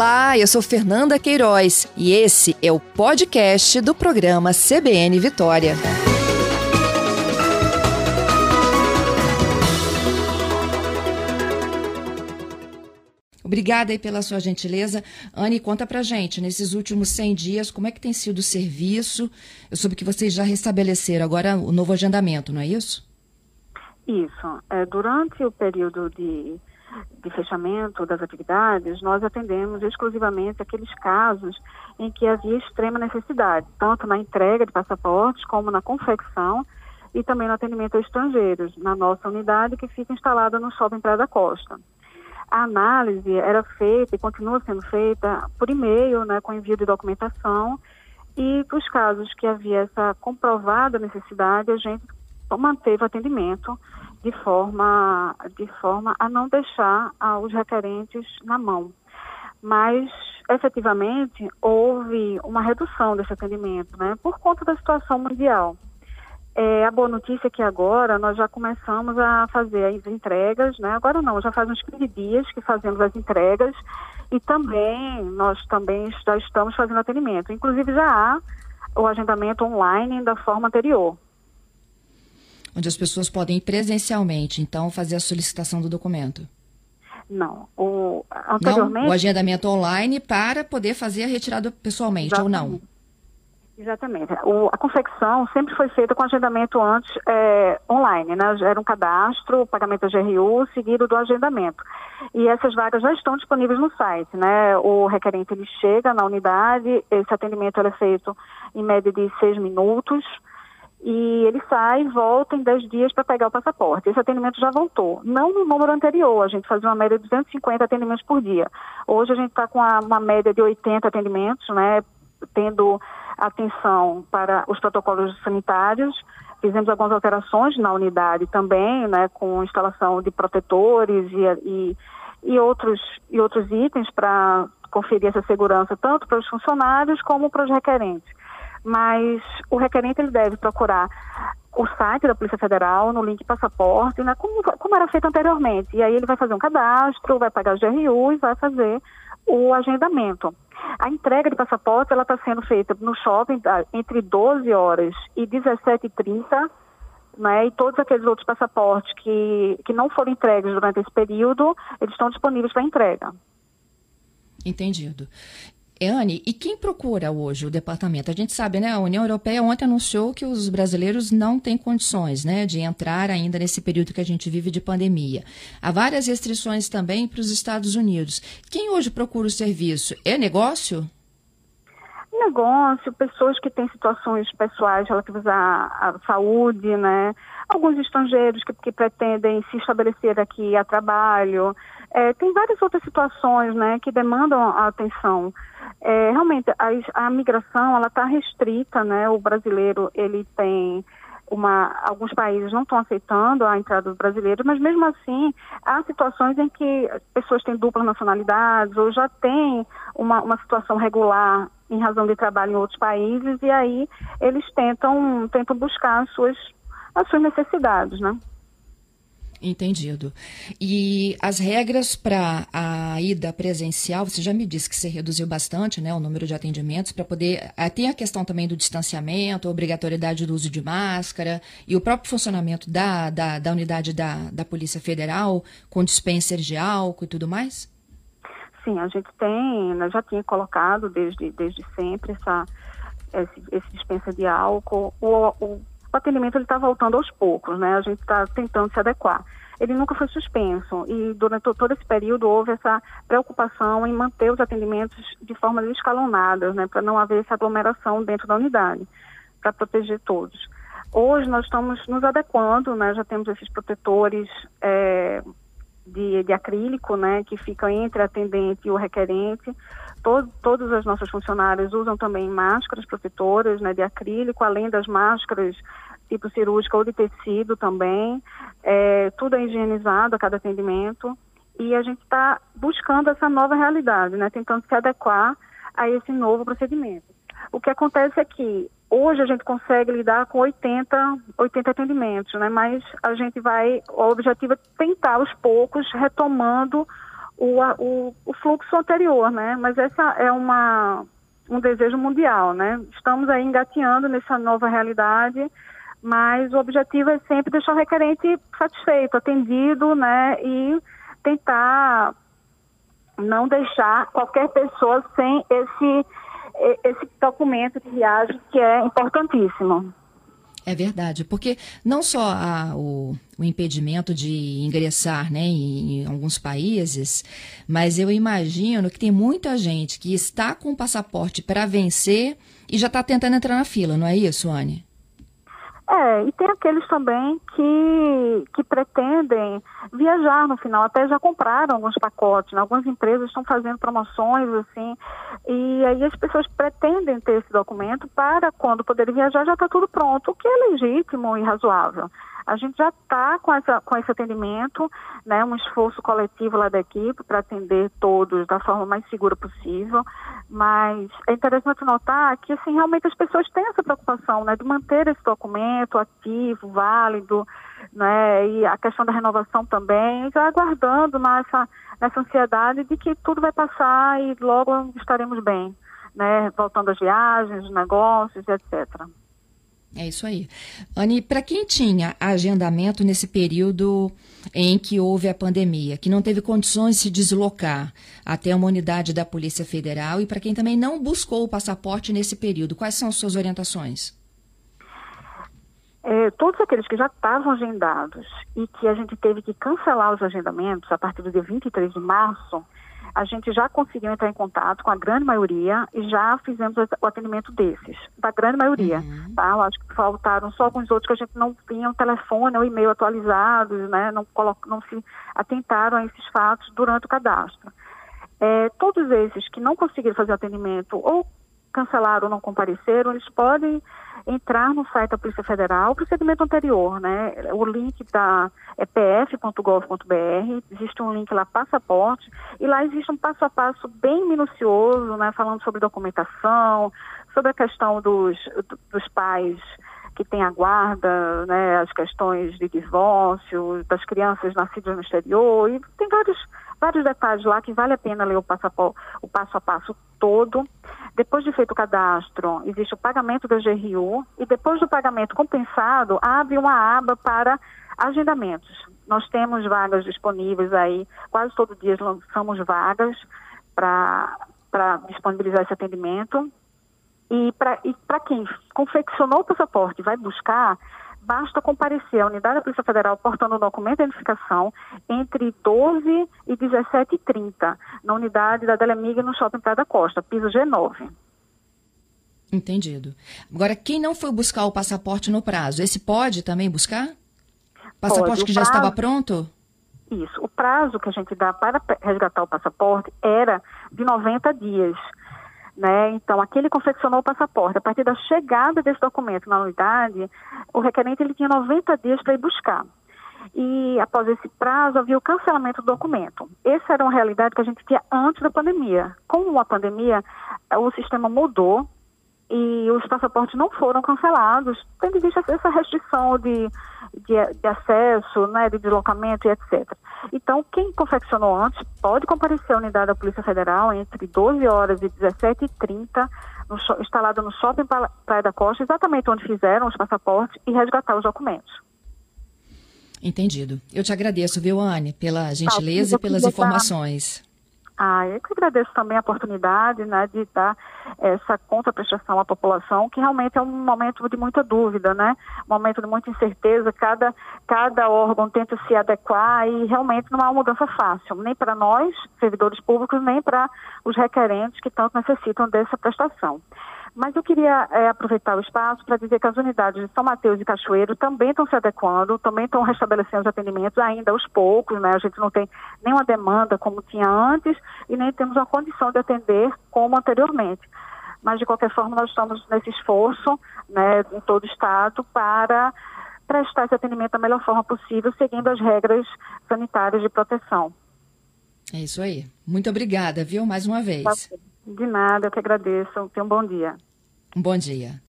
Olá, eu sou Fernanda Queiroz e esse é o podcast do programa CBN Vitória. Obrigada aí pela sua gentileza. Anne, conta pra gente, nesses últimos 100 dias, como é que tem sido o serviço? Eu soube que vocês já restabeleceram agora o novo agendamento, não é isso? Isso. É, durante o período de de fechamento das atividades, nós atendemos exclusivamente aqueles casos em que havia extrema necessidade, tanto na entrega de passaportes como na confecção e também no atendimento a estrangeiros, na nossa unidade que fica instalada no Shopping Praia da Costa. A análise era feita e continua sendo feita por e-mail, né, com envio de documentação, e para os casos que havia essa comprovada necessidade, a gente manteve o atendimento de forma, de forma a não deixar ah, os requerentes na mão. Mas, efetivamente, houve uma redução desse atendimento, né, por conta da situação mundial. É, a boa notícia é que agora nós já começamos a fazer as entregas, né? Agora não, já faz uns 15 dias que fazemos as entregas e também nós também já estamos fazendo atendimento. Inclusive já há o agendamento online da forma anterior, onde as pessoas podem ir presencialmente, então, fazer a solicitação do documento? Não. O, anteriormente... Não, o agendamento online para poder fazer a retirada pessoalmente, Exatamente. ou não? Exatamente. O, a confecção sempre foi feita com agendamento antes é, online, né? Era um cadastro, pagamento da GRU, seguido do agendamento. E essas vagas já estão disponíveis no site, né? O requerente ele chega na unidade, esse atendimento é feito em média de seis minutos e ele sai volta em 10 dias para pegar o passaporte. Esse atendimento já voltou. Não no número anterior, a gente fazia uma média de 250 atendimentos por dia. Hoje a gente está com uma, uma, média de 80 atendimentos, né, tendo atenção para os protocolos sanitários. Fizemos algumas alterações na unidade também, né, com instalação de protetores e, e, e outros, e outros itens para conferir essa segurança tanto para os funcionários como para os requerentes mas o requerente ele deve procurar o site da Polícia Federal no link passaporte, né, como, como era feito anteriormente. E aí ele vai fazer um cadastro, vai pagar o GRU e vai fazer o agendamento. A entrega de passaporte ela está sendo feita no shopping tá, entre 12 horas e 17h30, né, e todos aqueles outros passaportes que, que não foram entregues durante esse período, eles estão disponíveis para entrega. Entendido. Anne, e quem procura hoje o departamento? A gente sabe, né? A União Europeia ontem anunciou que os brasileiros não têm condições, né, de entrar ainda nesse período que a gente vive de pandemia. Há várias restrições também para os Estados Unidos. Quem hoje procura o serviço? É negócio? Negócio, pessoas que têm situações pessoais relativas à, à saúde, né? Alguns estrangeiros que, que pretendem se estabelecer aqui a trabalho. É, tem várias outras situações, né, que demandam a atenção. É, realmente, a, a migração, ela está restrita, né? O brasileiro, ele tem uma, alguns países não estão aceitando a entrada dos brasileiros, mas mesmo assim há situações em que pessoas têm dupla nacionalidade ou já têm uma, uma situação regular em razão de trabalho em outros países e aí eles tentam, tentam buscar as suas, as suas necessidades, né? Entendido. E as regras para a ida presencial, você já me disse que você reduziu bastante né, o número de atendimentos para poder. Ah, tem a questão também do distanciamento, a obrigatoriedade do uso de máscara e o próprio funcionamento da, da, da unidade da, da Polícia Federal com dispenser de álcool e tudo mais? Sim, a gente tem, né, já tinha colocado desde, desde sempre essa, esse, esse dispensa de álcool. O, o o atendimento está voltando aos poucos, né? A gente está tentando se adequar. Ele nunca foi suspenso e durante todo esse período houve essa preocupação em manter os atendimentos de forma escalonada, né? Para não haver essa aglomeração dentro da unidade, para proteger todos. Hoje nós estamos nos adequando, né? Já temos esses protetores é, de, de, acrílico, né? Que ficam entre a atendente e o requerente. Todo, todos os nossos funcionários usam também máscaras protetoras né, de acrílico, além das máscaras tipo cirúrgica ou de tecido também. É, tudo é higienizado a cada atendimento. E a gente está buscando essa nova realidade, né, tentando se adequar a esse novo procedimento. O que acontece é que hoje a gente consegue lidar com 80, 80 atendimentos, né? mas a gente vai, o objetivo é tentar aos poucos retomando o, o, o fluxo anterior, né? Mas essa é uma, um desejo mundial, né? Estamos aí engateando nessa nova realidade, mas o objetivo é sempre deixar o requerente satisfeito, atendido, né? E tentar não deixar qualquer pessoa sem esse, esse documento de viagem que é importantíssimo. É verdade, porque não só o, o, impedimento de ingressar né, em, em, alguns países, mas eu imagino que tem muita gente que está com o passaporte para vencer e já está tentando entrar na fila, não é isso, Anne? É, e tem aqueles também que, que pretendem viajar no final, até já compraram alguns pacotes, né? algumas empresas estão fazendo promoções assim, e aí as pessoas pretendem ter esse documento para quando poderem viajar já está tudo pronto, o que é legítimo e razoável. A gente já está com, essa, com esse atendimento, né, um esforço coletivo lá da equipe para atender todos da forma mais segura possível, mas é interessante notar que assim, realmente as pessoas têm essa preocupação né, de manter esse documento ativo, válido, né, e a questão da renovação também, já aguardando nessa, nessa ansiedade de que tudo vai passar e logo estaremos bem, né, voltando às viagens, negócios, etc. É isso aí. Anne, para quem tinha agendamento nesse período em que houve a pandemia, que não teve condições de se deslocar até uma unidade da Polícia Federal e para quem também não buscou o passaporte nesse período, quais são as suas orientações? É, todos aqueles que já estavam agendados e que a gente teve que cancelar os agendamentos a partir do dia 23 de março, a gente já conseguiu entrar em contato com a grande maioria e já fizemos o atendimento desses, da grande maioria. Uhum. Tá? Eu acho que faltaram só alguns outros que a gente não tinha o telefone ou e-mail atualizados, né? não, não se atentaram a esses fatos durante o cadastro. É, todos esses que não conseguiram fazer o atendimento ou cancelaram ou não compareceram, eles podem entrar no site da Polícia Federal, o procedimento anterior, né? O link da é pf.gov.br, existe um link lá, passaporte, e lá existe um passo a passo bem minucioso, né? Falando sobre documentação, sobre a questão dos, dos pais que têm a guarda, né? As questões de divórcio, das crianças nascidas no exterior, e tem vários vários detalhes lá que vale a pena ler o, o passo a passo todo. Depois de feito o cadastro, existe o pagamento da GRU e depois do pagamento compensado, abre uma aba para agendamentos. Nós temos vagas disponíveis aí, quase todo dia lançamos vagas para disponibilizar esse atendimento. E para quem confeccionou o passaporte vai buscar, basta comparecer à unidade da Polícia Federal portando o documento de identificação entre 12 e 17h30, na unidade da Delemig no Shopping Praia da Costa, piso G9. Entendido. Agora, quem não foi buscar o passaporte no prazo, esse pode também buscar? Passaporte pode. que já estava pronto? Isso. O prazo que a gente dá para resgatar o passaporte era de 90 dias. Né? Então, aquele confeccionou o passaporte. A partir da chegada desse documento na unidade, o requerente ele tinha 90 dias para ir buscar. E após esse prazo, havia o cancelamento do documento. Essa era uma realidade que a gente tinha antes da pandemia. Com a pandemia, o sistema mudou e os passaportes não foram cancelados, tendo em vista essa restrição de, de, de, acesso, né, de deslocamento e etc. Então, quem confeccionou antes pode comparecer à unidade da Polícia Federal entre 12 horas e 17h30, no, instalada no Shopping Praia da Costa, exatamente onde fizeram os passaportes, e resgatar os documentos. Entendido. Eu te agradeço, viu, Anne, pela gentileza tá, e pelas informações. Ah, eu que agradeço também a oportunidade né, de dar essa contraprestação à população, que realmente é um momento de muita dúvida, né? Um momento de muita incerteza, cada, cada órgão tenta se adequar e realmente não há uma mudança fácil, nem para nós, servidores públicos, nem para os requerentes que tanto necessitam dessa prestação. Mas eu queria é, aproveitar o espaço para dizer que as unidades de São Mateus e Cachoeiro também estão se adequando, também estão restabelecendo os atendimentos ainda aos poucos, né? A gente não tem nenhuma demanda como tinha antes e nem temos a condição de atender como anteriormente. Mas, de qualquer forma, nós estamos nesse esforço, né, em todo o Estado, para prestar esse atendimento da melhor forma possível, seguindo as regras sanitárias de proteção. É isso aí. Muito obrigada, viu, mais uma vez. De nada, eu que agradeço. Tenha um bom dia. Um bom dia.